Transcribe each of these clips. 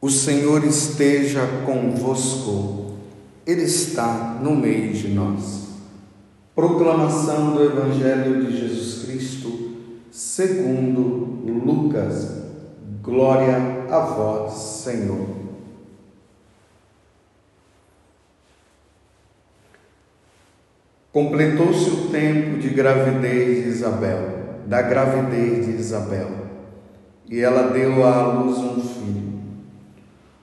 O Senhor esteja convosco, Ele está no meio de nós. Proclamação do Evangelho de Jesus Cristo, segundo Lucas. Glória a vós, Senhor. Completou-se o tempo de gravidez de Isabel, da gravidez de Isabel, e ela deu à luz um filho.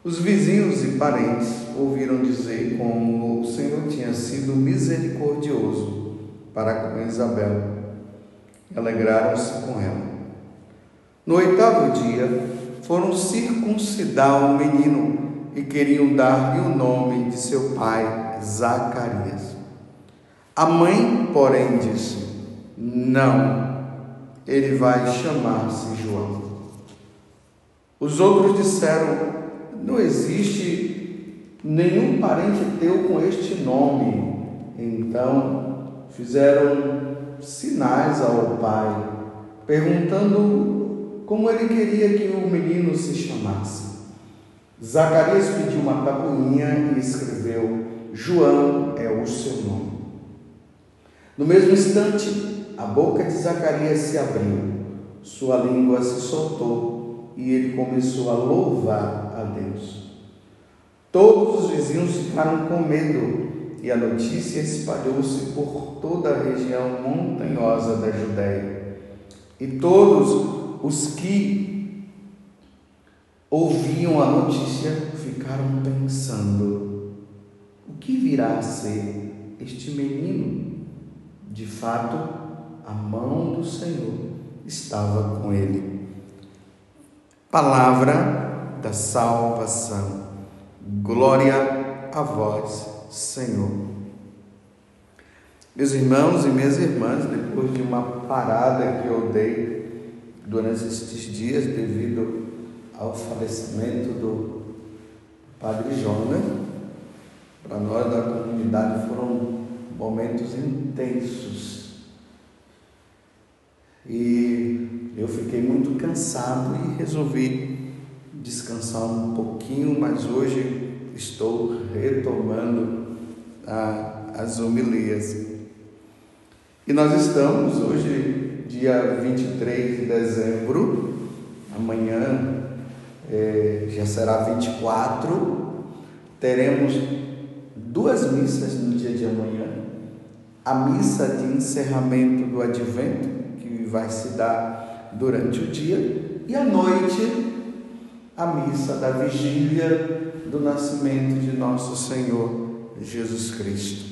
Os vizinhos e parentes ouviram dizer como o Senhor tinha sido misericordioso para com Isabel. Alegraram-se com ela. No oitavo dia, foram circuncidar o menino e queriam dar-lhe o nome de seu pai, Zacarias. A mãe, porém, disse: Não, ele vai chamar-se João. Os outros disseram: não existe nenhum parente teu com este nome. Então fizeram sinais ao pai, perguntando como ele queria que o menino se chamasse. Zacarias pediu uma tabuinha e escreveu: João é o seu nome. No mesmo instante, a boca de Zacarias se abriu, sua língua se soltou e ele começou a louvar a Deus. Todos os vizinhos ficaram com medo e a notícia espalhou-se por toda a região montanhosa da Judéia. E todos os que ouviam a notícia ficaram pensando: o que virá a ser este menino? De fato, a mão do Senhor estava com ele. Palavra da salvação. Glória a vós, Senhor. Meus irmãos e minhas irmãs, depois de uma parada que eu dei durante estes dias devido ao falecimento do Padre Jonas, para nós da comunidade foram momentos intensos. E eu fiquei muito cansado e resolvi descansar um pouquinho, mas hoje estou retomando a, as homilias. E nós estamos hoje, dia 23 de dezembro, amanhã é, já será 24, teremos duas missas no dia de amanhã. A missa de encerramento do advento, que vai se dar durante o dia, e à noite a missa da vigília do nascimento de nosso Senhor Jesus Cristo.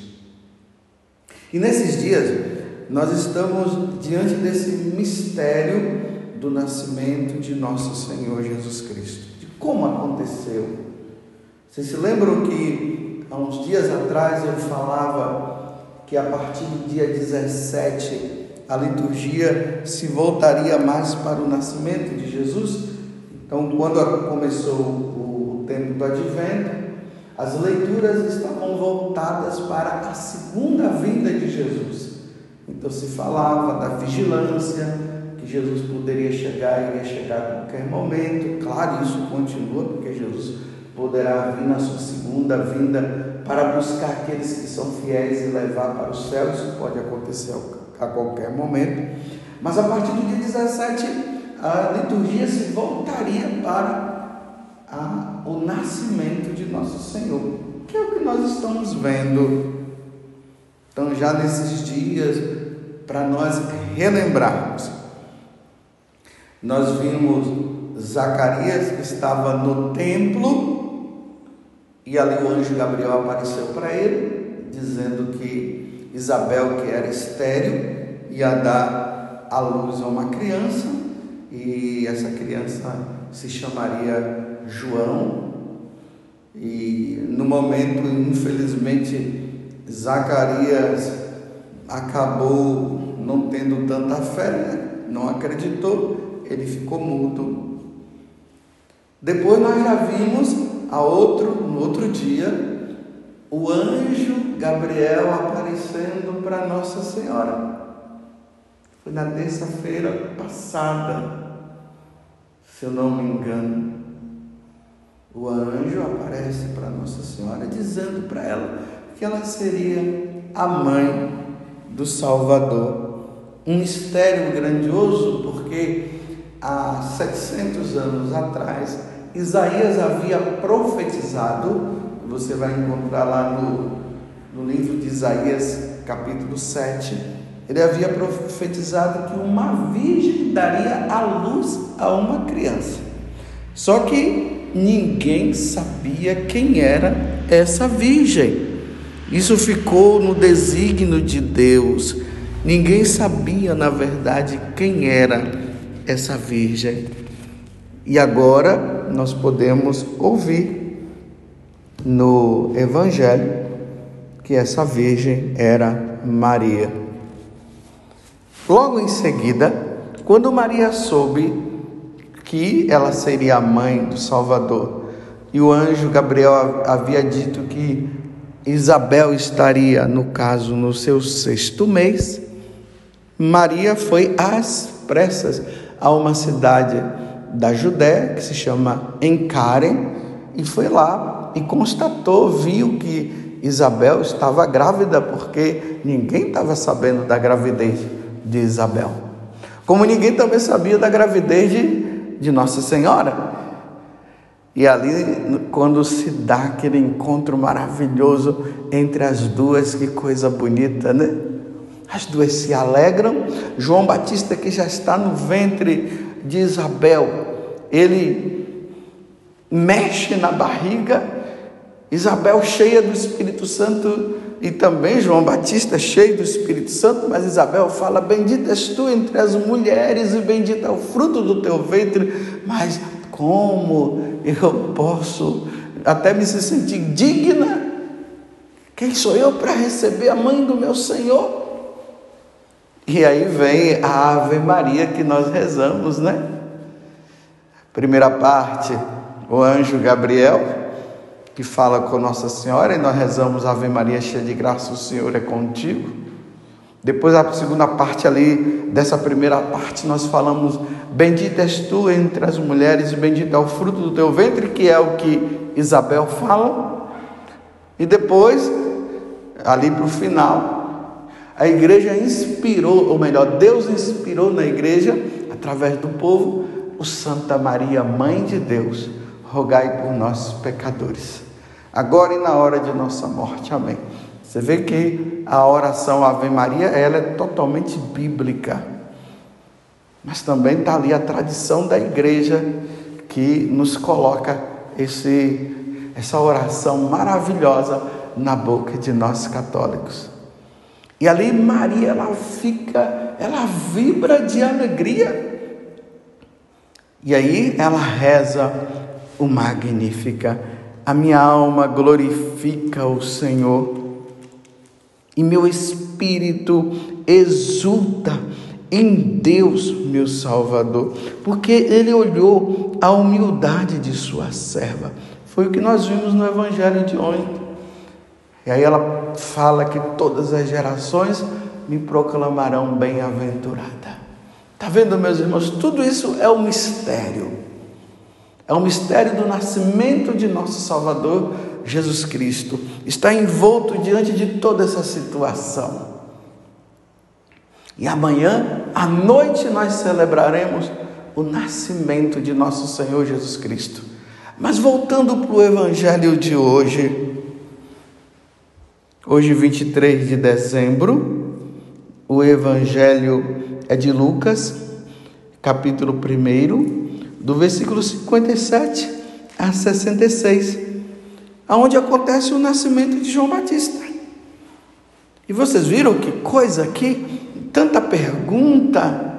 E nesses dias, nós estamos diante desse mistério do nascimento de nosso Senhor Jesus Cristo, de como aconteceu. Vocês se lembram que há uns dias atrás eu falava que a partir do dia 17 a liturgia se voltaria mais para o nascimento de Jesus? Então, quando começou o tempo do advento, as leituras estavam voltadas para a segunda vinda de Jesus. Então se falava da vigilância, que Jesus poderia chegar e iria chegar a qualquer momento. Claro, isso continua, porque Jesus poderá vir na sua segunda vinda para buscar aqueles que são fiéis e levar para o céu. Isso pode acontecer a qualquer momento. Mas a partir do dia 17, a liturgia se voltaria para a, o nascimento de nosso Senhor, que é o que nós estamos vendo. Então, já nesses dias, para nós relembrarmos, nós vimos Zacarias que estava no templo e ali o anjo Gabriel apareceu para ele, dizendo que Isabel, que era estéril, ia dar à luz a uma criança e essa criança se chamaria João. E no momento, infelizmente, Zacarias acabou não tendo tanta fé, né? não acreditou, ele ficou mudo. Depois nós já vimos a outro, no outro dia, o anjo Gabriel aparecendo para Nossa Senhora. Foi na terça-feira passada se eu não me engano. o anjo aparece para Nossa Senhora dizendo para ela que ela seria a mãe do Salvador. Um mistério grandioso, porque há 700 anos atrás, Isaías havia profetizado, você vai encontrar lá no, no livro de Isaías, capítulo 7, ele havia profetizado que uma virgem daria à luz a uma criança. Só que ninguém sabia quem era essa virgem. Isso ficou no desígnio de Deus. Ninguém sabia, na verdade, quem era essa virgem. E agora nós podemos ouvir no Evangelho que essa virgem era Maria. Logo em seguida, quando Maria soube que ela seria a mãe do Salvador, e o anjo Gabriel havia dito que Isabel estaria, no caso, no seu sexto mês, Maria foi às pressas a uma cidade da Judéia que se chama Encaren e foi lá e constatou, viu que Isabel estava grávida porque ninguém estava sabendo da gravidez de Isabel. Como ninguém também sabia da gravidez de, de Nossa Senhora. E ali, quando se dá aquele encontro maravilhoso entre as duas, que coisa bonita, né? As duas se alegram. João Batista, que já está no ventre de Isabel, ele mexe na barriga. Isabel, cheia do Espírito Santo, e também João Batista, cheio do Espírito Santo, mas Isabel fala: Bendita és tu entre as mulheres, e bendito é o fruto do teu ventre. Mas como eu posso até me sentir digna? Quem sou eu para receber a mãe do meu Senhor? E aí vem a Ave Maria que nós rezamos, né? Primeira parte, o anjo Gabriel, que fala com Nossa Senhora, e nós rezamos Ave Maria, cheia de graça, o Senhor é contigo. Depois, a segunda parte ali, dessa primeira parte, nós falamos: Bendita és tu entre as mulheres, e bendito é o fruto do teu ventre, que é o que Isabel fala. E depois, ali para o final, a igreja inspirou, ou melhor, Deus inspirou na igreja, através do povo, o Santa Maria, Mãe de Deus, rogai por nós pecadores, agora e na hora de nossa morte. Amém. Você vê que a oração Ave Maria ela é totalmente bíblica, mas também está ali a tradição da igreja que nos coloca esse, essa oração maravilhosa na boca de nós católicos. E ali Maria ela fica, ela vibra de alegria. E aí ela reza o Magnífica. A minha alma glorifica o Senhor e meu espírito exulta em Deus, meu Salvador, porque ele olhou a humildade de sua serva. Foi o que nós vimos no Evangelho de ontem. E aí ela fala que todas as gerações me proclamarão bem-aventurada. Está vendo, meus irmãos? Tudo isso é um mistério. É um mistério do nascimento de nosso Salvador Jesus Cristo, está envolto diante de toda essa situação. E amanhã, à noite, nós celebraremos o nascimento de nosso Senhor Jesus Cristo. Mas voltando para o Evangelho de hoje, hoje, 23 de dezembro, o Evangelho é de Lucas, capítulo 1, do versículo 57 a 66 aonde acontece o nascimento de João Batista. E vocês viram que coisa aqui? Tanta pergunta.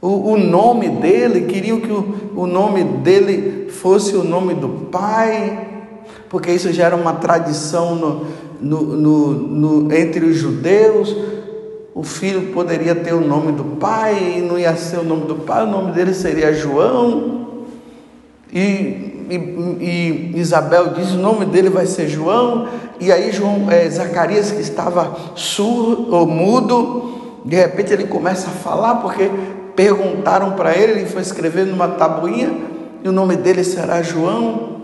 O, o nome dele, queriam que o, o nome dele fosse o nome do pai, porque isso já era uma tradição no, no, no, no, entre os judeus. O filho poderia ter o nome do pai, e não ia ser o nome do pai, o nome dele seria João. E e, e, Isabel diz: o nome dele vai ser João, e aí João, é, Zacarias, que estava surdo ou mudo, de repente ele começa a falar, porque perguntaram para ele, ele foi escrever numa tabuinha, e o nome dele será João.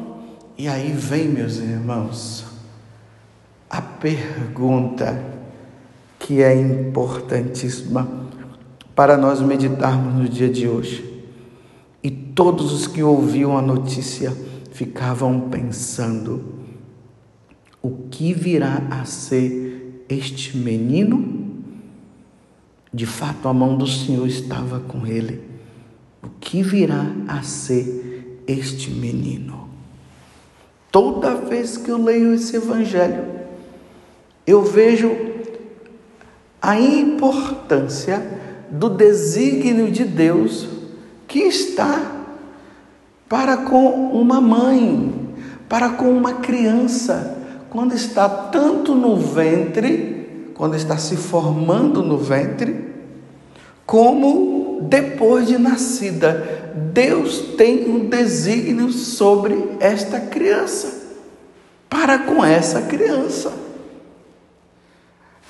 E aí vem, meus irmãos, a pergunta que é importantíssima para nós meditarmos no dia de hoje. E todos os que ouviam a notícia ficavam pensando: o que virá a ser este menino? De fato, a mão do Senhor estava com ele. O que virá a ser este menino? Toda vez que eu leio esse evangelho, eu vejo a importância do desígnio de Deus que está para com uma mãe, para com uma criança, quando está tanto no ventre, quando está se formando no ventre, como depois de nascida. Deus tem um desígnio sobre esta criança, para com essa criança.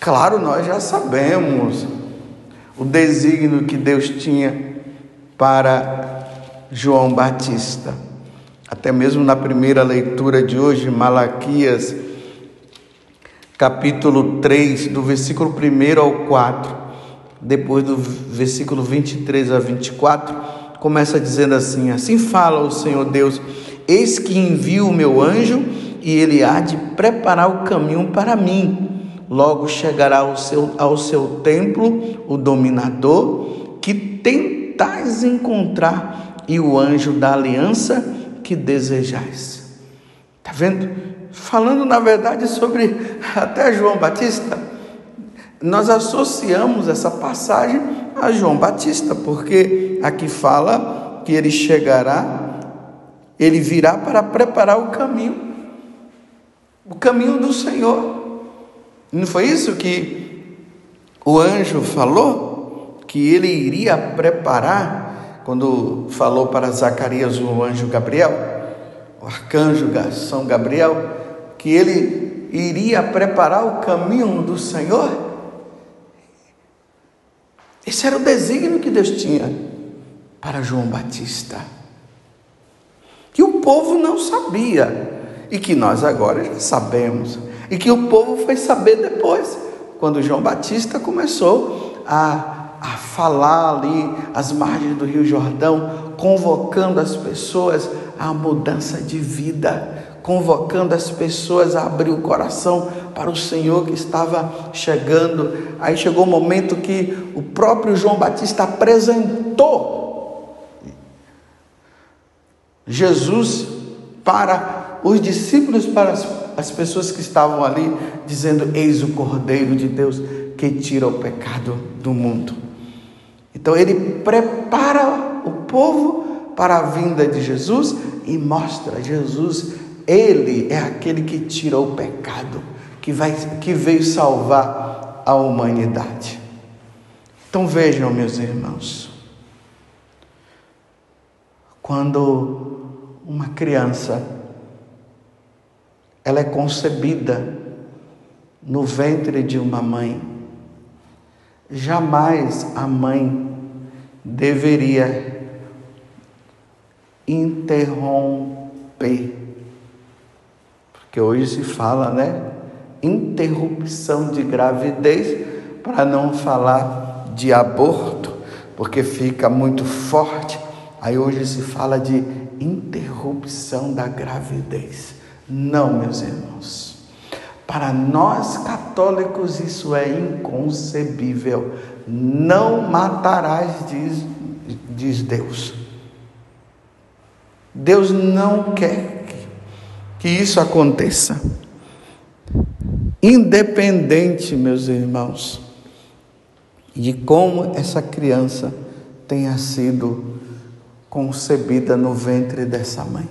Claro, nós já sabemos o desígnio que Deus tinha para João Batista. Até mesmo na primeira leitura de hoje, Malaquias, capítulo 3, do versículo 1 ao 4, depois do versículo 23 a 24, começa dizendo assim: Assim fala o Senhor Deus: Eis que envio o meu anjo e ele há de preparar o caminho para mim. Logo chegará ao seu, ao seu templo o dominador que tentais encontrar e o anjo da aliança que desejais. Está vendo? Falando na verdade sobre até João Batista, nós associamos essa passagem a João Batista, porque aqui fala que ele chegará, ele virá para preparar o caminho, o caminho do Senhor. Não foi isso que o anjo falou? Que ele iria preparar, quando falou para Zacarias o anjo Gabriel, o arcanjo São Gabriel, que ele iria preparar o caminho do Senhor? Esse era o desígnio que Deus tinha para João Batista. Que o povo não sabia e que nós agora já sabemos e que o povo foi saber depois, quando João Batista começou a, a falar ali às margens do Rio Jordão, convocando as pessoas à mudança de vida, convocando as pessoas a abrir o coração para o Senhor que estava chegando. Aí chegou o momento que o próprio João Batista apresentou Jesus para os discípulos, para as as pessoas que estavam ali, dizendo: Eis o Cordeiro de Deus que tira o pecado do mundo. Então ele prepara o povo para a vinda de Jesus e mostra Jesus, ele é aquele que tira o pecado, que vai que veio salvar a humanidade. Então vejam, meus irmãos, quando uma criança ela é concebida no ventre de uma mãe. Jamais a mãe deveria interromper. Porque hoje se fala, né? Interrupção de gravidez, para não falar de aborto, porque fica muito forte. Aí hoje se fala de interrupção da gravidez. Não, meus irmãos. Para nós católicos isso é inconcebível. Não matarás, diz, diz Deus. Deus não quer que, isso aconteça. Independente, meus irmãos, de como essa criança tenha sido concebida no ventre dessa mãe.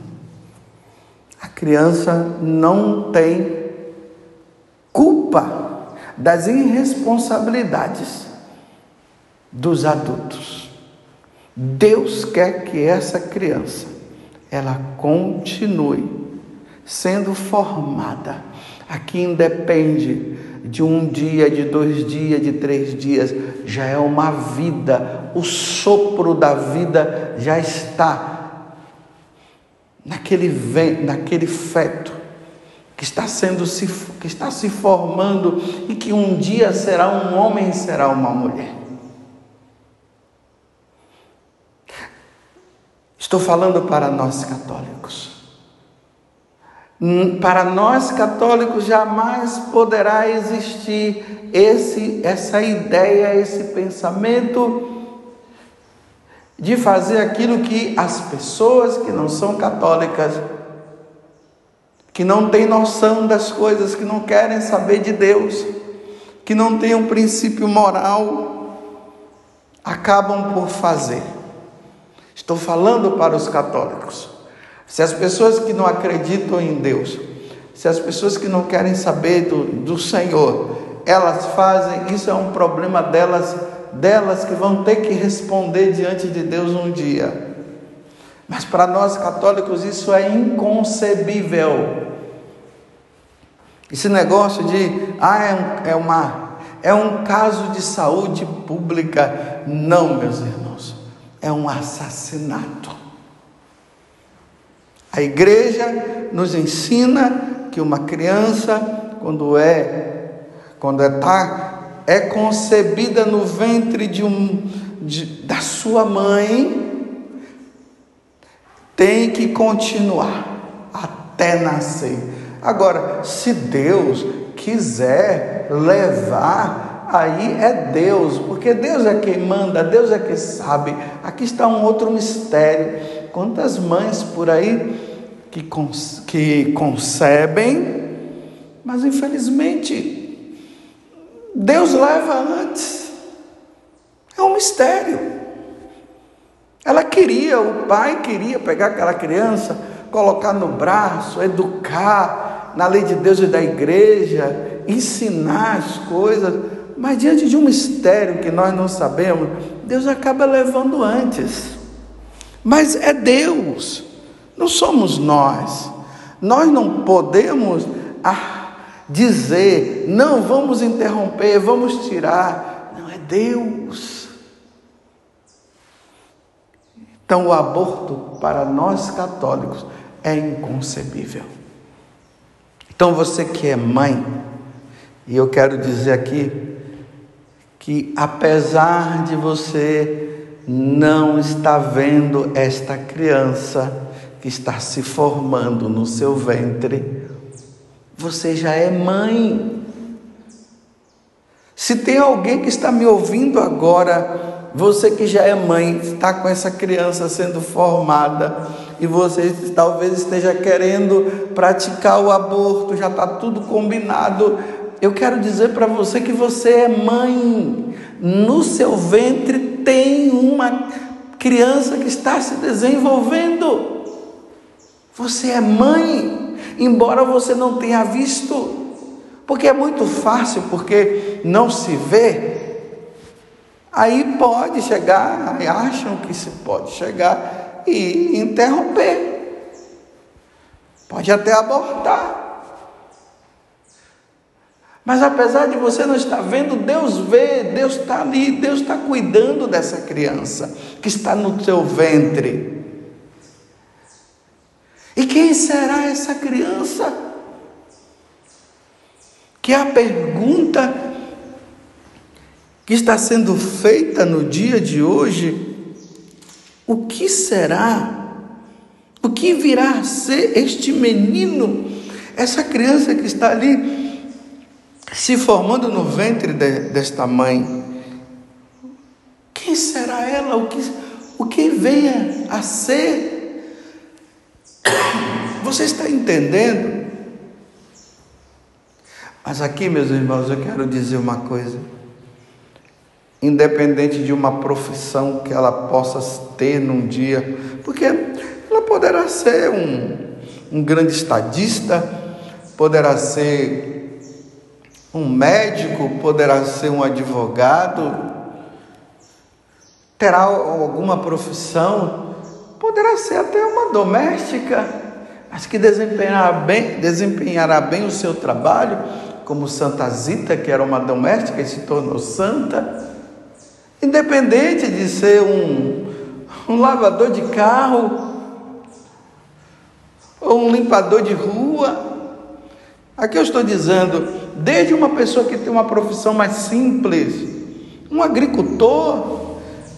A criança não tem culpa das irresponsabilidades dos adultos. Deus quer que essa criança ela continue sendo formada. Aqui independe de um dia, de dois dias, de três dias, já é uma vida, o sopro da vida já está naquele, naquele feto que está sendo que está se formando e que um dia será um homem e será uma mulher. Estou falando para nós católicos. Para nós católicos jamais poderá existir esse, essa ideia, esse pensamento de fazer aquilo que as pessoas que não são católicas, que não têm noção das coisas, que não querem saber de Deus, que não têm um princípio moral, acabam por fazer. Estou falando para os católicos. Se as pessoas que não acreditam em Deus, se as pessoas que não querem saber do, do Senhor, elas fazem, isso é um problema delas, delas que vão ter que responder diante de Deus um dia. Mas para nós católicos isso é inconcebível. Esse negócio de, ah, é, um, é, uma, é um caso de saúde pública. Não, meus irmãos, é um assassinato. A igreja nos ensina que uma criança, quando é, quando é, tá, é concebida no ventre de um, de, da sua mãe, tem que continuar até nascer. Agora, se Deus quiser levar, aí é Deus, porque Deus é quem manda, Deus é quem sabe. Aqui está um outro mistério. Quantas mães por aí que, que concebem, mas infelizmente Deus leva antes. É um mistério. Ela queria, o pai queria pegar aquela criança, colocar no braço, educar na lei de Deus e da igreja, ensinar as coisas, mas diante de um mistério que nós não sabemos, Deus acaba levando antes. Mas é Deus, não somos nós. Nós não podemos ah, dizer, não, vamos interromper, vamos tirar. Não, é Deus. Então, o aborto para nós católicos é inconcebível. Então, você que é mãe, e eu quero dizer aqui que apesar de você não está vendo esta criança que está se formando no seu ventre. Você já é mãe. Se tem alguém que está me ouvindo agora, você que já é mãe, está com essa criança sendo formada e você talvez esteja querendo praticar o aborto, já está tudo combinado. Eu quero dizer para você que você é mãe. No seu ventre tem uma criança que está se desenvolvendo. Você é mãe, embora você não tenha visto, porque é muito fácil, porque não se vê. Aí pode chegar, acham que se pode chegar e interromper. Pode até abortar. Mas apesar de você não estar vendo, Deus vê, Deus está ali, Deus está cuidando dessa criança que está no seu ventre. Quem será essa criança? Que é a pergunta que está sendo feita no dia de hoje: o que será? O que virá a ser este menino, essa criança que está ali se formando no ventre de, desta mãe, quem será ela? O que, o que venha a ser? Você está entendendo? Mas aqui, meus irmãos, eu quero dizer uma coisa. Independente de uma profissão que ela possa ter num dia, porque ela poderá ser um, um grande estadista, poderá ser um médico poderá ser um advogado, terá alguma profissão, poderá ser até uma doméstica, mas que desempenhará bem, desempenhará bem o seu trabalho, como Santa Zita, que era uma doméstica e se tornou santa, independente de ser um, um lavador de carro, ou um limpador de rua. Aqui eu estou dizendo, desde uma pessoa que tem uma profissão mais simples, um agricultor,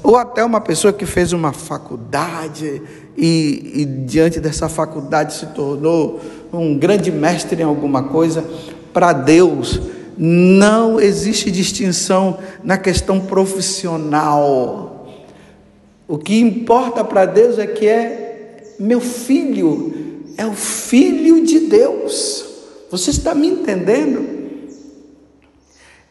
ou até uma pessoa que fez uma faculdade e, e, diante dessa faculdade se tornou um grande mestre em alguma coisa, para Deus não existe distinção na questão profissional. O que importa para Deus é que é meu filho, é o filho de Deus. Você está me entendendo?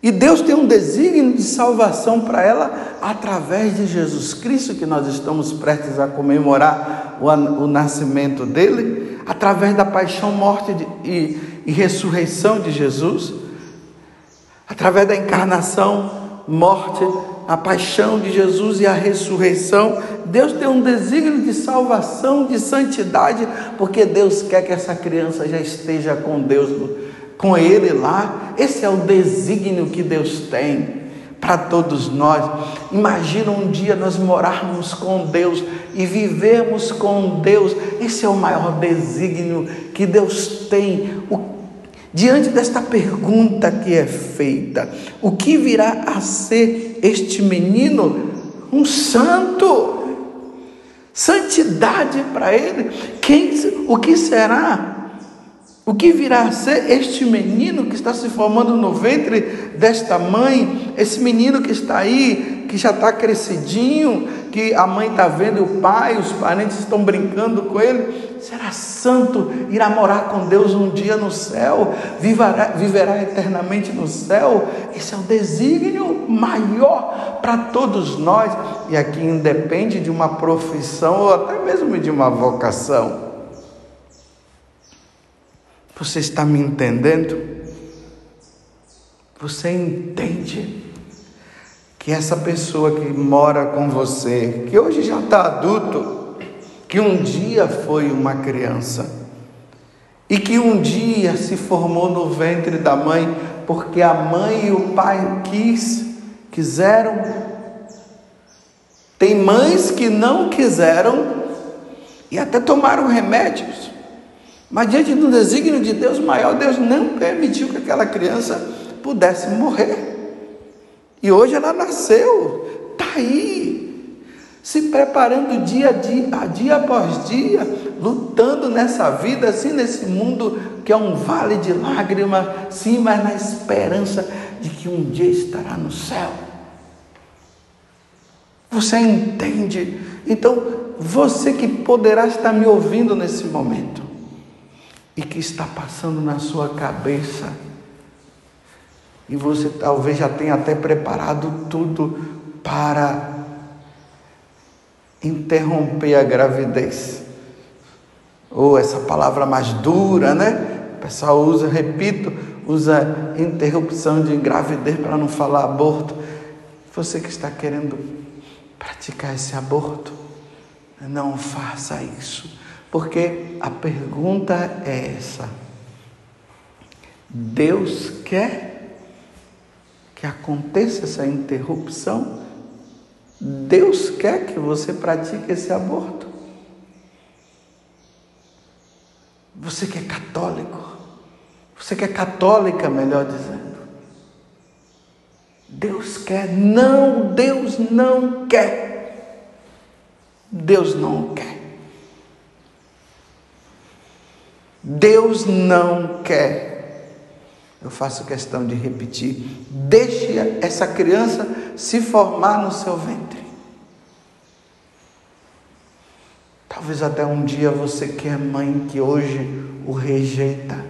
E Deus tem um desígnio de salvação para ela através de Jesus Cristo, que nós estamos prestes a comemorar o, o nascimento dele, através da paixão, morte de, e, e ressurreição de Jesus, através da encarnação, morte, a paixão de Jesus e a ressurreição. Deus tem um desígnio de salvação, de santidade, porque Deus quer que essa criança já esteja com Deus com Ele lá. Esse é o desígnio que Deus tem para todos nós. Imagina um dia nós morarmos com Deus e vivermos com Deus. Esse é o maior desígnio que Deus tem. O, diante desta pergunta que é feita, o que virá a ser este menino? Um santo. Santidade para ele. Quem, o que será? O que virá a ser este menino que está se formando no ventre desta mãe, esse menino que está aí, que já está crescidinho, que a mãe está vendo, o pai, os parentes estão brincando com ele, será santo, irá morar com Deus um dia no céu, viverá, viverá eternamente no céu. Esse é o desígnio maior para todos nós, e aqui independe de uma profissão ou até mesmo de uma vocação. Você está me entendendo? Você entende que essa pessoa que mora com você, que hoje já está adulto, que um dia foi uma criança e que um dia se formou no ventre da mãe porque a mãe e o pai quis, quiseram. Tem mães que não quiseram e até tomaram remédios mas diante do desígnio de Deus maior, Deus não permitiu que aquela criança pudesse morrer. E hoje ela nasceu, está aí, se preparando dia a dia, dia após dia, lutando nessa vida, assim, nesse mundo que é um vale de lágrimas, sim, mas na esperança de que um dia estará no céu. Você entende? Então, você que poderá estar me ouvindo nesse momento, e que está passando na sua cabeça. E você talvez já tenha até preparado tudo para interromper a gravidez. Ou essa palavra mais dura, né? O pessoal usa, repito, usa interrupção de gravidez para não falar aborto. Você que está querendo praticar esse aborto, não faça isso porque a pergunta é essa: Deus quer que aconteça essa interrupção? Deus quer que você pratique esse aborto? Você que é católico, você que é católica, melhor dizendo. Deus quer, não, Deus não quer. Deus não quer. Deus não quer. Eu faço questão de repetir. Deixe essa criança se formar no seu ventre. Talvez até um dia você que é mãe que hoje o rejeita,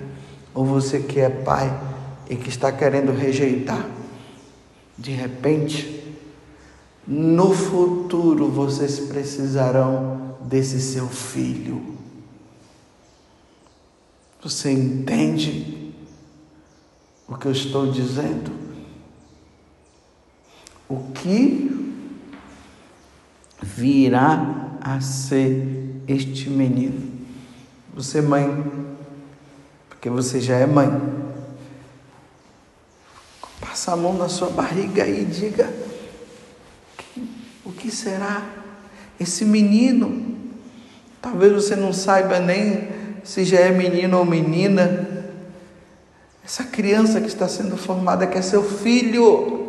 ou você que é pai e que está querendo rejeitar. De repente, no futuro vocês precisarão desse seu filho você entende o que eu estou dizendo? O que virá a ser este menino? Você, mãe, porque você já é mãe, passa a mão na sua barriga e diga: o que será esse menino? Talvez você não saiba nem se já é menino ou menina. Essa criança que está sendo formada, que é seu filho,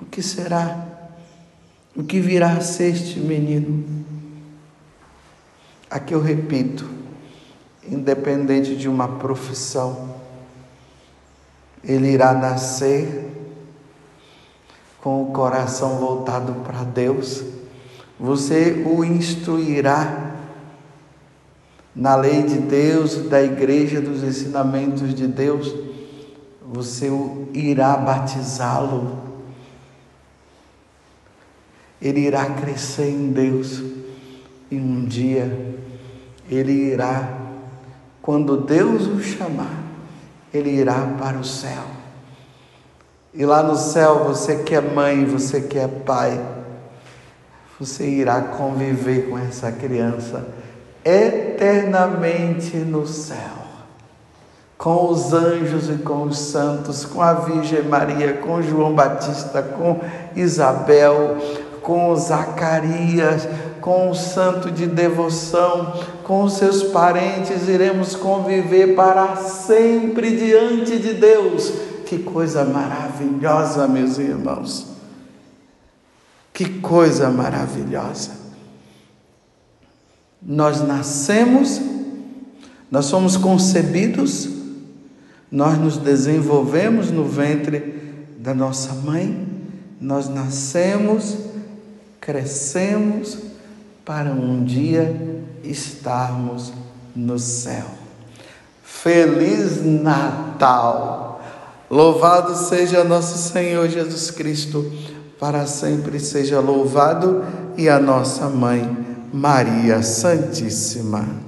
o que será? O que virá a ser este menino? Aqui eu repito, independente de uma profissão, ele irá nascer com o coração voltado para Deus. Você o instruirá na lei de Deus, da igreja, dos ensinamentos de Deus. Você irá batizá-lo. Ele irá crescer em Deus. E um dia ele irá, quando Deus o chamar, ele irá para o céu. E lá no céu, você que é mãe, você que é pai, você irá conviver com essa criança eternamente no céu. Com os anjos e com os santos, com a Virgem Maria, com João Batista, com Isabel, com Zacarias, com o santo de devoção, com os seus parentes, iremos conviver para sempre diante de Deus. Que coisa maravilhosa, meus irmãos. Que coisa maravilhosa. Nós nascemos, nós somos concebidos, nós nos desenvolvemos no ventre da nossa mãe, nós nascemos, crescemos, para um dia estarmos no céu. Feliz Natal! Louvado seja nosso Senhor Jesus Cristo, para sempre seja louvado, e a nossa mãe, Maria Santíssima.